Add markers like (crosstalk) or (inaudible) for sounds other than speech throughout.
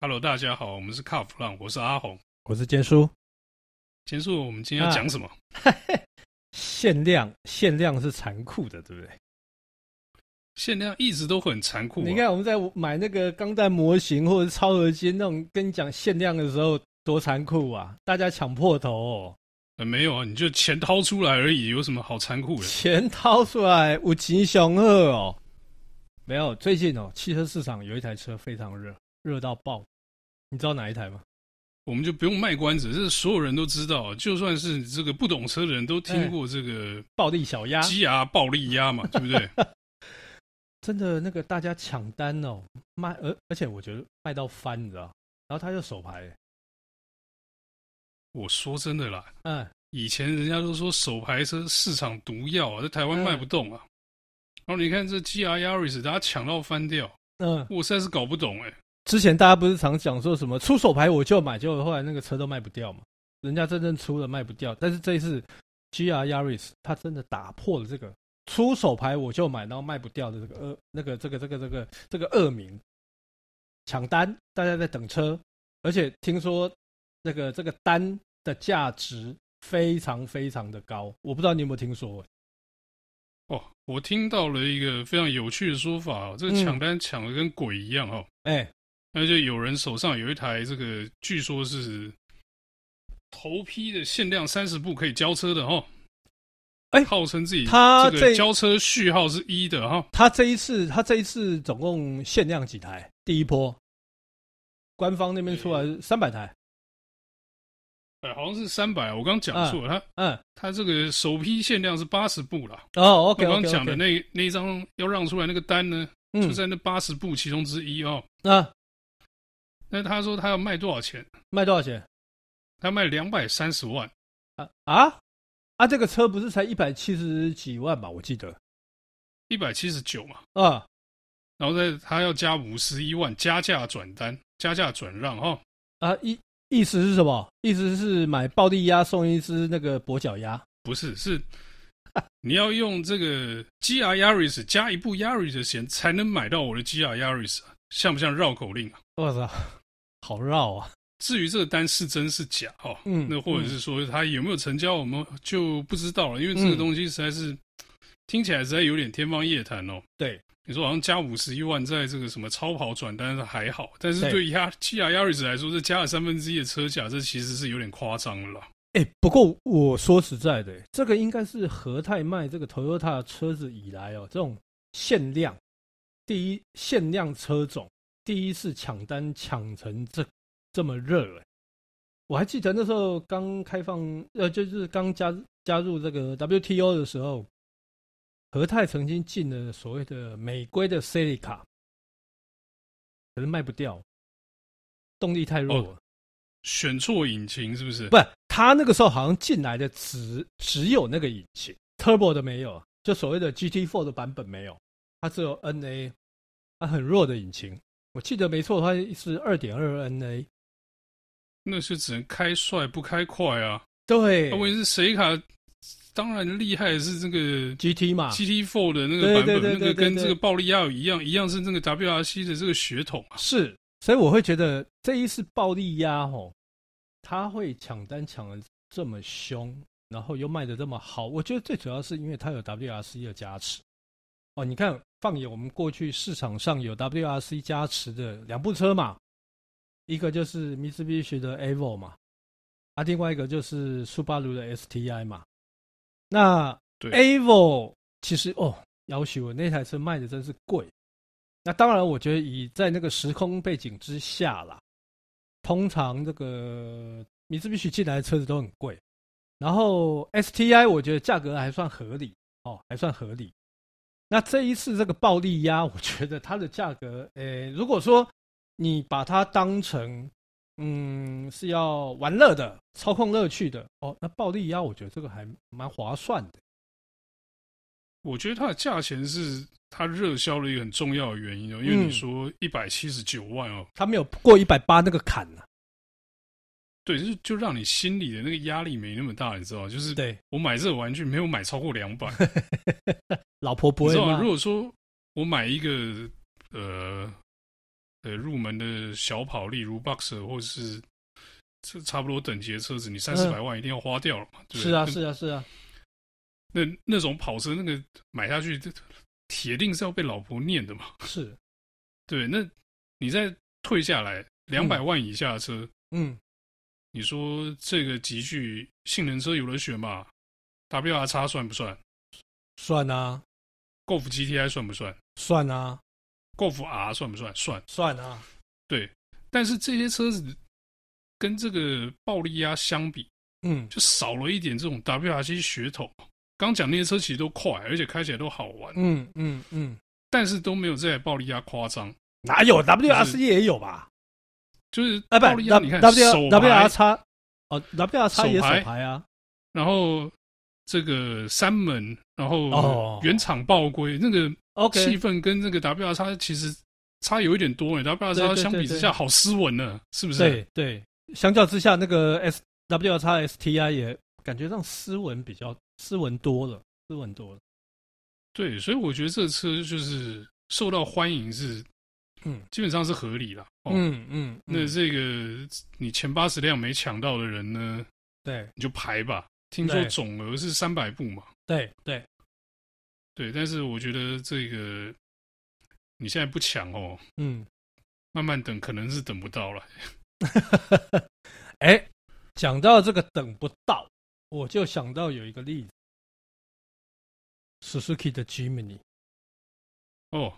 Hello，大家好，我们是卡弗朗，我是阿红，我是坚叔。坚叔，我们今天要讲什么？啊、限量，限量是残酷的，对不对？限量一直都很残酷、啊。你看我们在买那个钢弹模型或者是超合金那种，跟你讲限量的时候多残酷啊！大家抢破头、哦。呃，没有啊，你就钱掏出来而已，有什么好残酷的？钱掏出来，有钱上好哦。没有，最近哦，汽车市场有一台车非常热。热到爆，你知道哪一台吗？我们就不用卖关子，这是所有人都知道，就算是这个不懂车的人都听过这个暴力小鸭、鸡鸭暴力鸭嘛，对不对？(laughs) (laughs) 真的，那个大家抢单哦，卖而而且我觉得卖到翻，你知道？然后他就手牌。我说真的啦，嗯，以前人家都说手牌车市场毒药啊，在台湾卖不动啊。然后你看这 GR Yaris，大家抢到翻掉，嗯，我实在是搞不懂哎。之前大家不是常讲说什么出手牌我就买，结果后来那个车都卖不掉嘛。人家真正出了卖不掉，但是这一次 GR Yaris 它真的打破了这个出手牌我就买，然后卖不掉的这个恶那个这个这个这个这个恶名。抢单，大家在等车，而且听说那个这个单的价值非常非常的高，我不知道你有没有听说？哦，我听到了一个非常有趣的说法哦，这个抢单抢的跟鬼一样哦，哎、嗯。欸而且有人手上有一台这个，据说是头批的限量三十部可以交车的哦。哎，号称自己他这个交车序号是一的哈。他这一次，他这一次总共限量几台？第一波，官方那边出来三百台。哎，好像是三百，我刚讲错了。他嗯，他这个首批限量是八十部了。哦，OK，我刚讲的那那一张要让出来那个单呢，就在那八十部其中之一哦。啊。那他说他要卖多少钱？卖多少钱？他卖两百三十万啊啊啊！这个车不是才一百七十几万吧？我记得一百七十九嘛。啊，然后再他要加五十一万加价转单，加价转让哈。啊，意意思是什么？意思是买暴力鸭送一只那个跛脚鸭？不是，是 (laughs) 你要用这个 GR Yaris 加一部 Yaris 的钱才能买到我的 GR Yaris 啊，像不像绕口令啊？我操！好绕啊！至于这个单是真是假哈，嗯，那或者是说他有没有成交，我们就不知道了，因为这个东西实在是、嗯、听起来实在有点天方夜谭哦。对，你说好像加五十一万在这个什么超跑转单还好，但是对亚 GR Yaris 来说，这加了三分之一的车价，这其实是有点夸张了啦。哎、欸，不过我说实在的，这个应该是和泰卖这个 Toyota 车子以来哦，这种限量第一限量车种。第一次抢单抢成这这么热，我还记得那时候刚开放，呃，就是刚加加入这个 WTO 的时候，和泰曾经进了所谓的美规的 Celica，可是卖不掉，动力太弱了，哦，选错引擎是不是？不是，他那个时候好像进来的只只有那个引擎，Turbo 的没有，就所谓的 GT4 的版本没有，它只有 NA，它很弱的引擎。我记得没错的话是二点二 NA，那是只能开帅不开快啊。对，问题是谁卡？当然厉害的是这个 GT 嘛，GT Four 的那个版本，那个跟这个暴力鸭一样，一样是那个 WRC 的这个血统啊。是，所以我会觉得这一次暴力鸭吼，他会抢单抢的这么凶，然后又卖的这么好，我觉得最主要是因为他有 WRC 的加持。哦，你看。放眼我们过去市场上有 WRC 加持的两部车嘛，一个就是 Mitsubishi 的 Evo 嘛，啊，另外一个就是 Subaru 的 STI 嘛。那 Evo 其实哦，要求我那台车卖的真是贵。那当然，我觉得以在那个时空背景之下啦，通常这个 Mitsubishi 进来的车子都很贵。然后 STI 我觉得价格还算合理哦，还算合理。那这一次这个暴力鸭，(laughs) 我觉得它的价格，诶、欸，如果说你把它当成，嗯，是要玩乐的、操控乐趣的，哦，那暴力鸭，我觉得这个还蛮划算的。我觉得它的价钱是它热销的一个很重要的原因哦，因为你说一百七十九万哦，它没有过一百八那个坎呢、啊。对，就就让你心里的那个压力没那么大，你知道吗？就是对我买这个玩具没有买超过两百，(laughs) 老婆不会吗？如果说我买一个呃呃入门的小跑，例如 Boxer 或者是这差不多等级的车子，你三四百万一定要花掉了嘛？对是啊，是啊，是啊。那那种跑车，那个买下去，铁定是要被老婆念的嘛？(laughs) 是，对。那你再退下来两百万以下的车，嗯，嗯你说这个级距性能车有人选吗？WRX 算不算？算啊。Golf GTI 算不算？算啊。Golf R 算不算？算。算啊。对，但是这些车子跟这个暴力压相比，嗯，就少了一点这种 WRC 噱头。刚讲那些车其实都快，而且开起来都好玩。嗯嗯嗯，但是都没有这台暴力压夸张。哪有 WRC 也有吧？就是啊，暴力压，你看 W W R X 哦，W R 叉也手牌啊。然后这个三门，然后原厂爆规，那个气氛跟那个 W R 叉其实差有一点多诶。W R 叉相比之下好斯文呢，是不是？对对，相较之下，那个 S W R X S T I 也感觉上斯文比较。斯文多了，斯文多了。对，所以我觉得这车就是受到欢迎是，嗯，基本上是合理了。哦、嗯嗯。那这个你前八十辆没抢到的人呢？对，你就排吧。听说总额是三百部嘛？对对对。但是我觉得这个你现在不抢哦，嗯，慢慢等，可能是等不到了。(laughs) 哎，讲到这个等不到。我就想到有一个例子，Suzuki 的 Jimny。哦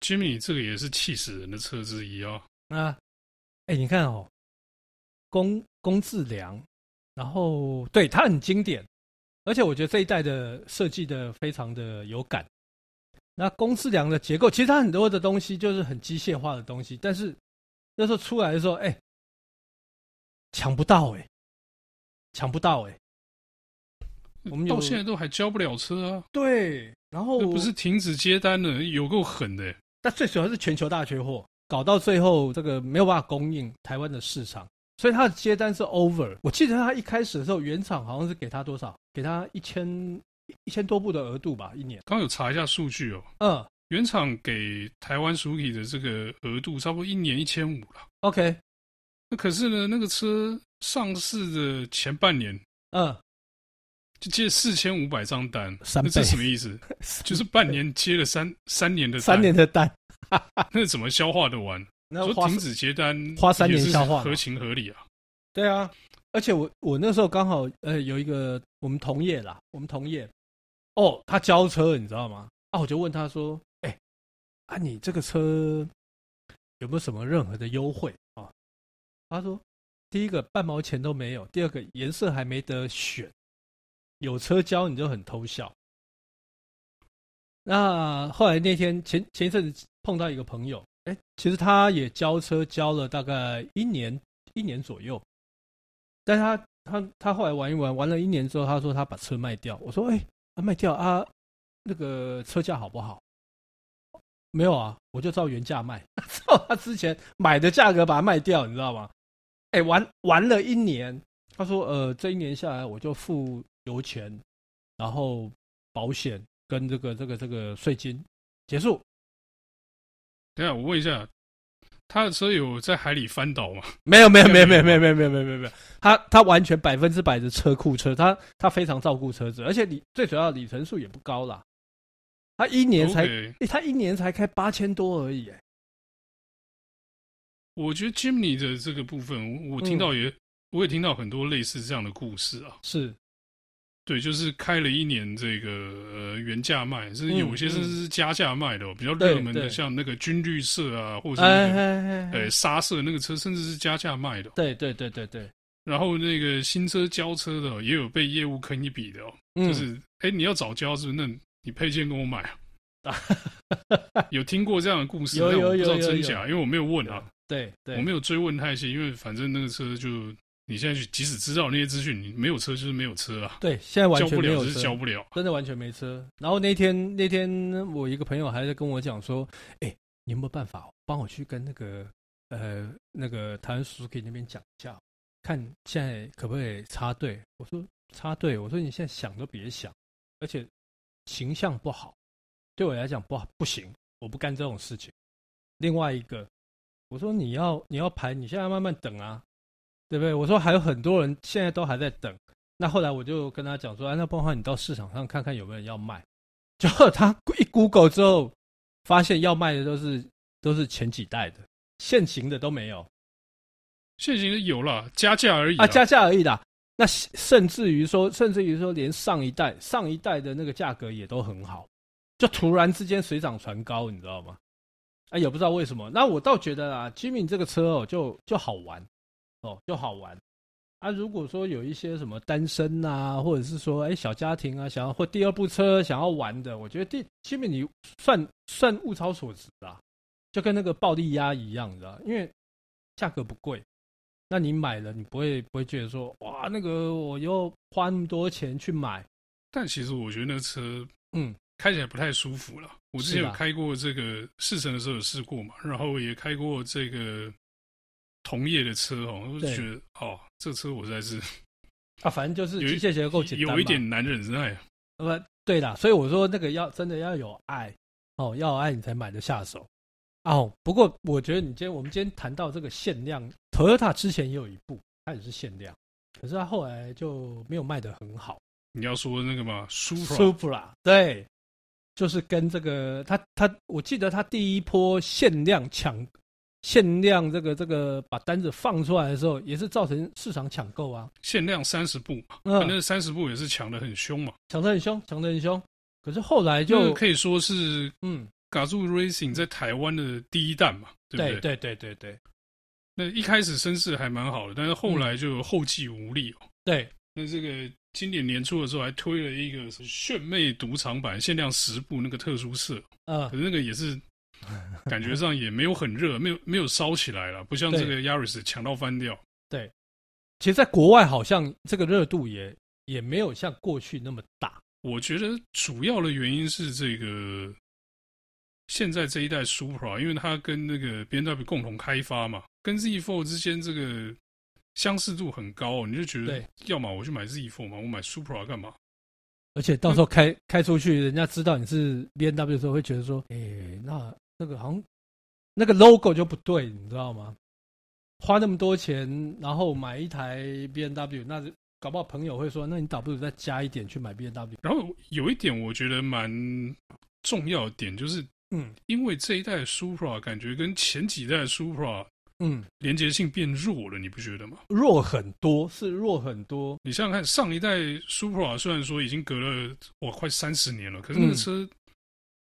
，Jimny 这个也是气死人的车之一哦。那，哎，你看哦，公公自良，然后对它很经典，而且我觉得这一代的设计的非常的有感。那工字梁的结构，其实它很多的东西就是很机械化的东西，但是那时候出来的时候，哎，抢不到哎。抢不到哎、欸，我们到现在都还交不了车啊。对，然后不是停止接单了，有够狠的、欸。但最主要是全球大缺货，搞到最后这个没有办法供应台湾的市场，所以他的接单是 over。我记得他一开始的时候，原厂好像是给他多少？给他一千一千多部的额度吧，一年。刚有查一下数据哦。嗯，原厂给台湾 Suzuki 的这个额度差不多一年一千五了。OK，那可是呢，那个车。上市的前半年，嗯，就接四千五百张单，三倍，那这什么意思？(laughs) 就是半年接了三三年的单三年的单，(laughs) 那怎么消化的完？那说停止接单，花三年消化，合情合理啊。对啊，而且我我那时候刚好呃有一个我们同业啦，我们同业哦，他交车你知道吗？啊，我就问他说，哎、欸，啊你这个车有没有什么任何的优惠啊？他说。第一个半毛钱都没有，第二个颜色还没得选，有车交你就很偷笑。那后来那天前前一阵子碰到一个朋友，哎，其实他也交车交了大概一年一年左右，但他他他后来玩一玩，玩了一年之后，他说他把车卖掉。我说，哎，卖掉啊，那个车价好不好？没有啊，我就照原价卖，(laughs) 照他之前买的价格把它卖掉，你知道吗？哎，玩玩了一年，他说：“呃，这一年下来，我就付油钱，然后保险跟这个这个这个税金结束。”等下我问一下，他的车有在海里翻倒吗？(laughs) 没有，没有，没有，没有，没有，没有，没有，没有，没有。他他完全百分之百的车库车，他他非常照顾车子，而且里最主要里程数也不高啦。他一年才，Okay. 他一年才开八千多而已，哎。我觉得 Jimny 的这个部分，我我听到也，嗯、我也听到很多类似这样的故事啊。是，对，就是开了一年这个呃原价卖，甚至有些甚至是加价卖的，哦，嗯嗯、比较热门的，像那个军绿色啊，或者是那个呃沙色那个车，甚至是加价卖的。对对对对对。然后那个新车交车的，也有被业务坑一笔的哦。嗯、就是哎，你要早交是不是？那你配件跟我买啊。(laughs) 有听过这样的故事，但我不知道真假，因为我没有问啊。对，对，我没有追问太细，因为反正那个车就你现在去，即使知道那些资讯，你没有车就是没有车啊。对，现在完全没有车，交不了是交不了，真的完全没车。然后那天那天我一个朋友还在跟我讲说：“哎，你有没有办法帮我去跟那个呃那个台湾 Suzuki 那边讲一下，看现在可不可以插队？”我说：“插队？”我说：“你现在想都别想，而且形象不好，对我来讲不好不行，我不干这种事情。”另外一个。我说你要你要排，你现在慢慢等啊，对不对？我说还有很多人现在都还在等。那后来我就跟他讲说，哎，那不然你到市场上看看有没有人要卖。(laughs) 结果他一 Google 之后，发现要卖的都是都是前几代的，现行的都没有。现行的有了，加价而已啊，加价而已啦。那甚至于说，甚至于说，连上一代上一代的那个价格也都很好，就突然之间水涨船高，你知道吗？哎，也不知道为什么。那我倒觉得啊，Jimmy 这个车哦，就就好玩哦，就好玩。啊，如果说有一些什么单身啊，或者是说哎小家庭啊，想要或第二部车想要玩的，我觉得第 Jimmy 你算算物超所值啊，就跟那个暴力鸭一样，你知道，因为价格不贵。那你买了，你不会不会觉得说哇，那个我又花那么多钱去买？但其实我觉得那个车，嗯，开起来不太舒服了。我之前有开过这个试乘的时候有试过嘛，然后也开过这个同业的车哦，我就觉得哦，这车我实在是 (laughs) 啊，反正就是机械结构简单，有一点难忍耐。呃，对啦，所以我说那个要真的要有爱哦，要有爱你才买得下手。哦，不过我觉得你今天我们今天谈到这个限量，Toyota 之前也有一部，它也是限量，可是它后来就没有卖得很好。你要说那个吗？Supra，对，就是跟这个他他，我记得他第一波限量抢限量这个这个把单子放出来的时候，也是造成市场抢购啊。限量三十部，嗯，反正三十部也是抢得很凶嘛，抢得很凶，抢得很凶。可是后来就可以说是嗯。Gazoo Racing 在台湾的第一弹嘛，对不对？对对对对对。那一开始声势还蛮好的，但是后来就后继无力哦。对。那这个今年年初的时候还推了一个炫魅赌场版，限量十部那个特殊色。嗯。可是那个也是 (laughs) 感觉上也没有很热，没有没有烧起来了，不像这个 Yaris 强到翻掉。对。其实，在国外好像这个热度也也没有像过去那么大。我觉得主要的原因是这个。现在这一代 Supra，因为它跟那个 BMW 共同开发嘛，跟 Z4 之间这个相似度很高，你就觉得，要么我去买 Z4 嘛，我买 Supra 干嘛？而且到时候开开出去，人家知道你是 B N W 的时候，会觉得说，哎、欸，那那个好像那个 logo 就不对，你知道吗？花那么多钱，然后买一台 B N W，那搞不好朋友会说，那你倒不如再加一点去买 B N W。然后有一点我觉得蛮重要的点就是。嗯，因为这一代 Supra 感觉跟前几代 Supra，嗯，连接性变弱了，你不觉得吗？弱很多，是弱很多。你想想看，上一代 Supra 虽然说已经隔了我快三十年了，可是那个车，嗯、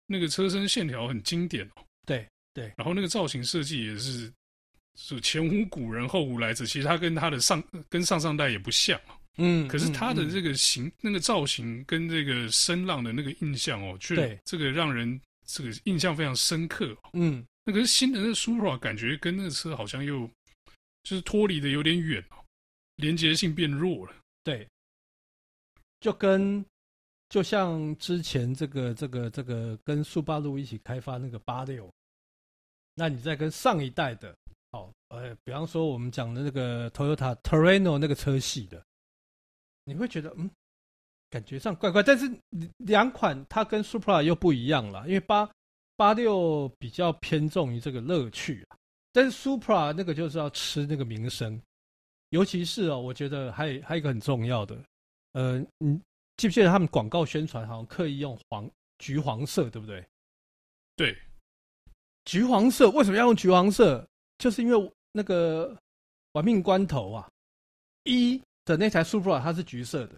那个车身线条很经典哦。对对，然后那个造型设计也是，是前无古人后无来者。其实它跟它的上跟上上代也不像。嗯，可是它的这个形、嗯、那个造型跟这个声浪的那个印象哦，却这个让人。这个印象非常深刻，哦，嗯，那个新的那个 Supra 感觉跟那个车好像又就是脱离的有点远哦，连接性变弱了。对，就跟就像之前这个这个这个跟速八路一起开发那个八六，那你再跟上一代的，哦，呃，比方说我们讲的那个 Toyota Terreno 那个车系的，你会觉得嗯。感觉上怪怪，但是两款它跟 Supra 又不一样了，因为八八六比较偏重于这个乐趣啊，但是 Supra 那个就是要吃那个名声，尤其是哦，我觉得还还有一个很重要的，呃，你记不记得他们广告宣传好像刻意用黄橘黄色，对不对？对，橘黄色为什么要用橘黄色？就是因为那个玩命关头啊，一的那台 Supra 它是橘色的。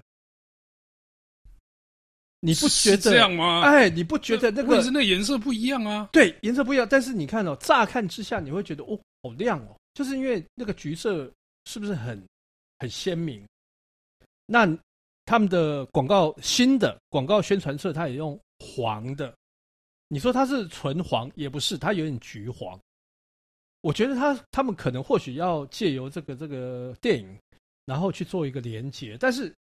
你不觉得这样吗？哎，你不觉得那个？可是那颜色不一样啊。对，颜色不一样。但是你看哦，乍看之下你会觉得哦，好亮哦，就是因为那个橘色是不是很很鲜明？那他们的广告新的广告宣传册，它也用黄的。你说它是纯黄也不是，它有点橘黄。我觉得他他们可能或许要借由这个这个电影，然后去做一个连接，但是。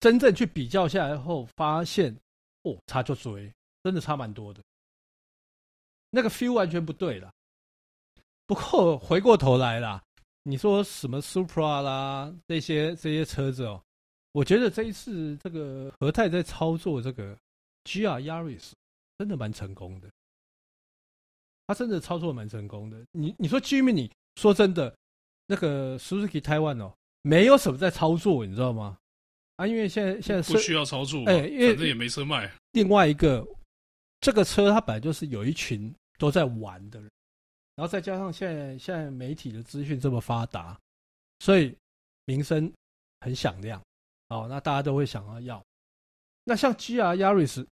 真正去比较下来后，发现哦，差就追，真的差蛮多的，那个 feel 完全不对了。不过回过头来啦，你说什么 Supra 啦，这些这些车子哦，我觉得这一次这个和泰在操作这个 GR Yaris 真的蛮成功的。他真的操作蛮成功的。你你说 Jimny，说真的，那个 Suzuki Taiwan 哦，没有什么在操作，你知道吗？啊，因为现在现在不需要操作，哎，因为反正也没车卖。另外一个，这个车它本来就是有一群都在玩的人，然后再加上现在现在媒体的资讯这么发达，所以名声很响亮。哦，那大家都会想要要。那像 GR Yaris，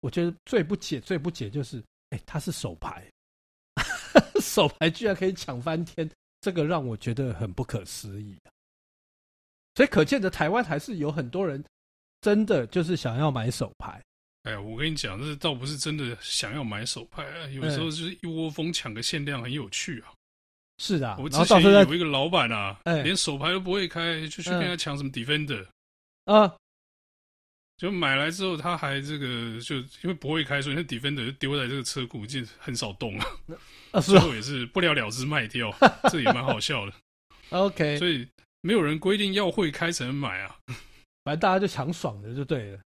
我觉得最不解、最不解就是，哎，它是手牌，(laughs) 手牌居然可以抢翻天，这个让我觉得很不可思议啊。所以可见的台湾还是有很多人真的就是想要买手牌。哎呀，我跟你讲，这倒不是真的想要买手牌啊，有时候就是一窝蜂抢个限量，很有趣啊。是的，我之前有一个老板啊，连手牌都不会开，就去跟他抢什么 Defender。啊，就买来之后，他还这个就因为不会开，所以那 Defender 就丢在这个车库，就很少动了。啊，最后也是不了了之卖掉，(laughs) 这也蛮好笑的。(laughs) OK，所以没有人规定要会开才能买啊，(laughs) 反正大家就抢爽的就对了。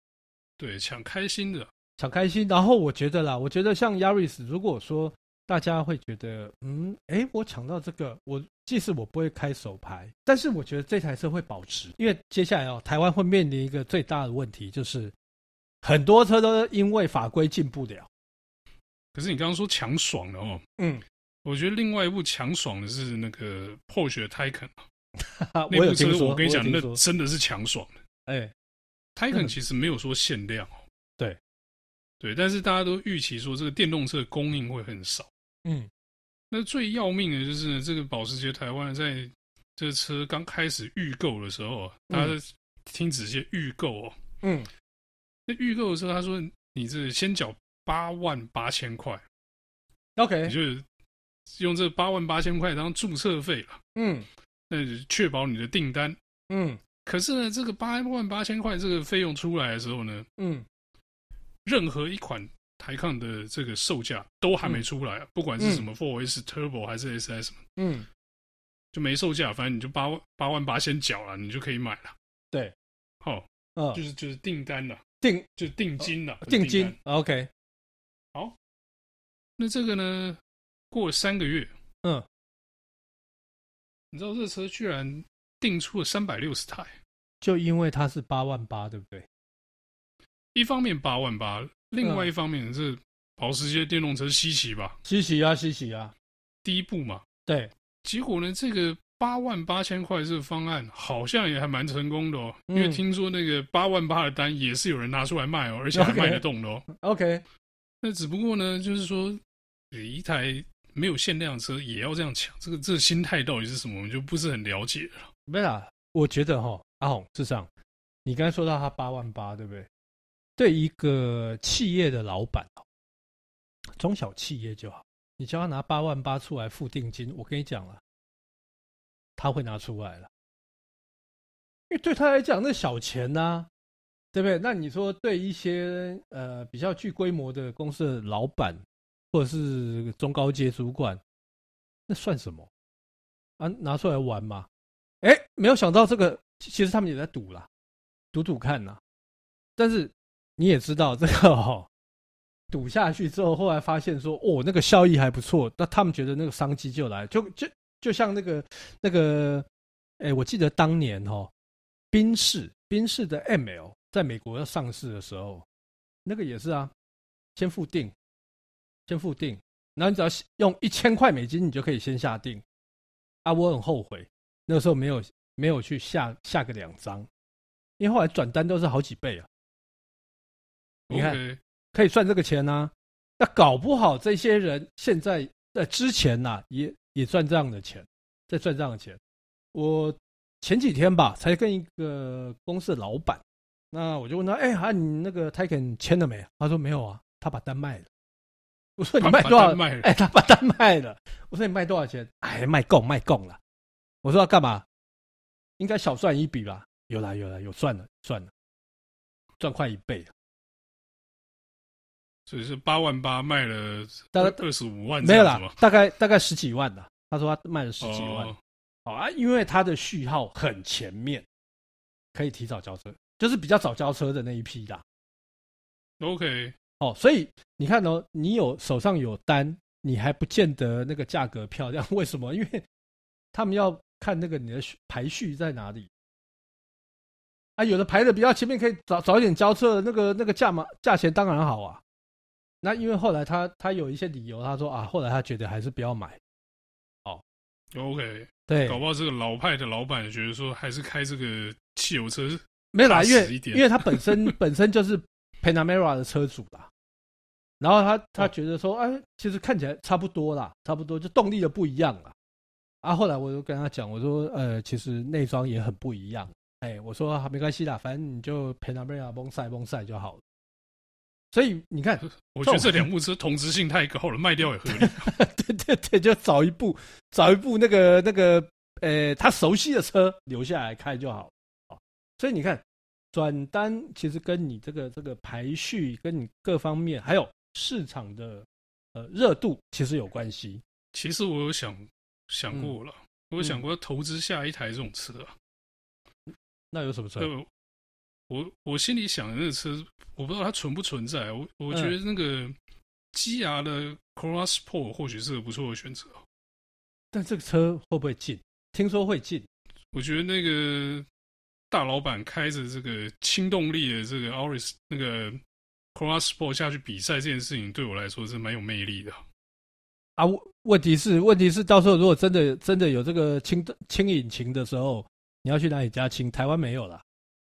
对，抢开心的，抢开心。然后我觉得啦，我觉得像 Yaris，如果说大家会觉得，嗯，哎，我抢到这个，我。即使我不会开手牌，但是我觉得这台车会保值，因为接下来哦，台湾会面临一个最大的问题，就是很多车都因为法规进不了。可是你刚刚说强爽了哦，嗯，我觉得另外一部强爽的是那个 Porsche (laughs) Taycan，那部车我跟你讲，那真的是强爽的。哎，Taycan 其实没有说限量哦，对，对，但是大家都预期说这个电动车供应会很少，嗯。那最要命的就是呢，这个保时捷台湾在这个车刚开始预购的时候啊，大家听仔细，预购哦，嗯，那预购的时候他说，你这先缴八万八千块，OK，你就用这八万八千块当注册费了，嗯，那确保你的订单，嗯，可是呢，这个八万八千块这个费用出来的时候呢，嗯，任何一款。台抗的这个售价都还没出来啊，不管是什么 4S Turbo 还是 SS，嗯，就没售价，反正你就八万八万八先缴了，你就可以买了。对，好，嗯，就是就是订单了，定就是定金了，定金。OK，好，那这个呢，过了三个月，嗯，你知道这车居然定出了三百六十台，就因为它是八万八，对不对？一方面八万八。另外一方面是保时捷电动车稀奇吧？稀奇啊，稀奇啊！第一步嘛，对。结果呢，这个八万八千块这个方案好像也还蛮成功的哦。因为听说那个八万八的单也是有人拿出来卖哦，而且还卖得动的哦。OK。那只不过呢，就是说，一台没有限量车也要这样抢，这个这个心态到底是什么，我们就不是很了解了。没啦，我觉得哈，阿红是这样，你刚才说到他八万八，对不对？对一个企业的老板，中小企业就好，你叫他拿八万八出来付定金，我跟你讲了，他会拿出来了，因为对他来讲那小钱呐、啊，对不对？那你说对一些呃比较具规模的公司的老板或者是中高阶主管，那算什么？啊，拿出来玩嘛？哎，没有想到这个，其实他们也在赌啦，赌赌看呐，但是。你也知道这个哦，赌下去之后，后来发现说哦，那个效益还不错，那他们觉得那个商机就来，就就就像那个那个，哎，我记得当年哦，宾士宾士的 ML 在美国要上市的时候，那个也是啊，先付定，先付定，然后你只要用一千块美金，你就可以先下定。啊，我很后悔那个时候没有没有去下下个两张，因为后来转单都是好几倍啊。你看，Okay. 可以赚这个钱呐、啊。那搞不好这些人现在在之前呐、啊，也也赚这样的钱，在赚这样的钱。我前几天吧，才跟一个公司的老板，那我就问他，哎、欸，啊，你那个 t a k e n 签了没？他说没有啊，他把单卖了。我说你卖多少？卖了哎、欸，他把单卖了。我说你卖多少钱？哎，卖够，卖够了。我说要干嘛？应该小赚一笔吧？有啦，有啦，有赚了，赚了，赚快一倍了。所以是八万八卖了大概二十五万，没有啦，大概大概十几万的。他说他卖了十几万，哦，好啊，因为他的序号很前面，可以提早交车，就是比较早交车的那一批的。OK，哦，所以你看哦，你有手上有单，你还不见得那个价格漂亮。(laughs) 为什么？因为他们要看那个你的排序在哪里。啊，有的排的比较前面，可以早早一点交车，那个那个价嘛价钱当然好啊。那因为后来他他有一些理由，他说啊，后来他觉得还是不要买。哦，OK，对，搞不好这个老派的老板觉得说，还是开这个汽油车没啦，因为因为他本身本身就是 Panamera 的车主啦。然后他他觉得说，哎，其实看起来差不多啦，差不多就动力的不一样啦。啊，后来我就跟他讲，我说，呃，其实内装也很不一样。哎，我说没关系啦，反正你就 Panamera 崩晒崩晒就好了。所以你看，我觉得这两部车同质性太高了，卖掉也合理。(laughs) 对对对，就找一部找一部那个那个呃他熟悉的车留下来开就好。所以你看，转单其实跟你这个这个排序，跟你各方面还有市场的呃热度其实有关系。其实我有想想过了，嗯、我有想过投资下一台这种车啊。那有什么车？我我心里想的那个车，我不知道它存不存在。我我觉得那个基亚的 Corolla Sport 或许是个不错的选择。但这个车会不会进？听说会进。我觉得那个大老板开着这个轻动力的这个 Auris 那个 Corolla Sport 下去比赛这件事情，对我来说是蛮有魅力的。啊，问题是问题是，到时候如果真的真的有这个轻轻引擎的时候。你要去哪里加氢？台湾没有了。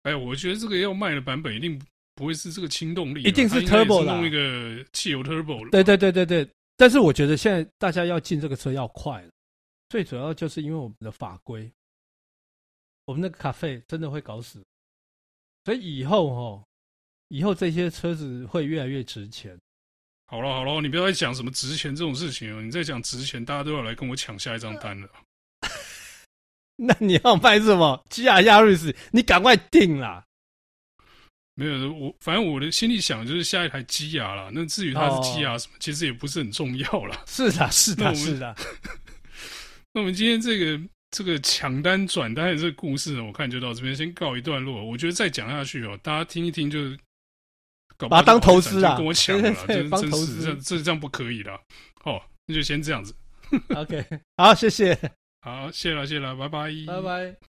哎，我觉得这个要卖的版本一定不会是这个轻动力，一定是 turbo 的，弄一个汽油 turbo。对对对对对。但是我觉得现在大家要进这个车要快了，最主要就是因为我们的法规，我们那个 CAFE 真的会搞死，所以以后哦，以后这些车子会越来越值钱。好了好了，你不要再讲什么值钱这种事情了，你再讲值钱，大家都要来跟我抢下一张单了。(laughs) 那你要卖什么？基亚亚瑞斯，你赶快定啦！没有，我反正我的心里想就是下一台基亚啦。那至于它是基亚什么，哦、其实也不是很重要啦。是的，是的，是的。(laughs) 那我们今天这个这个抢单转单的这个故事呢，我看就到这边先告一段落。我觉得再讲下去哦，大家听一听就搞把它当投资啊，跟我抢了，真 (laughs) 真是这这这样不可以的。哦，那就先这样子。OK，好，谢谢。好，谢了，谢了，拜拜，拜拜。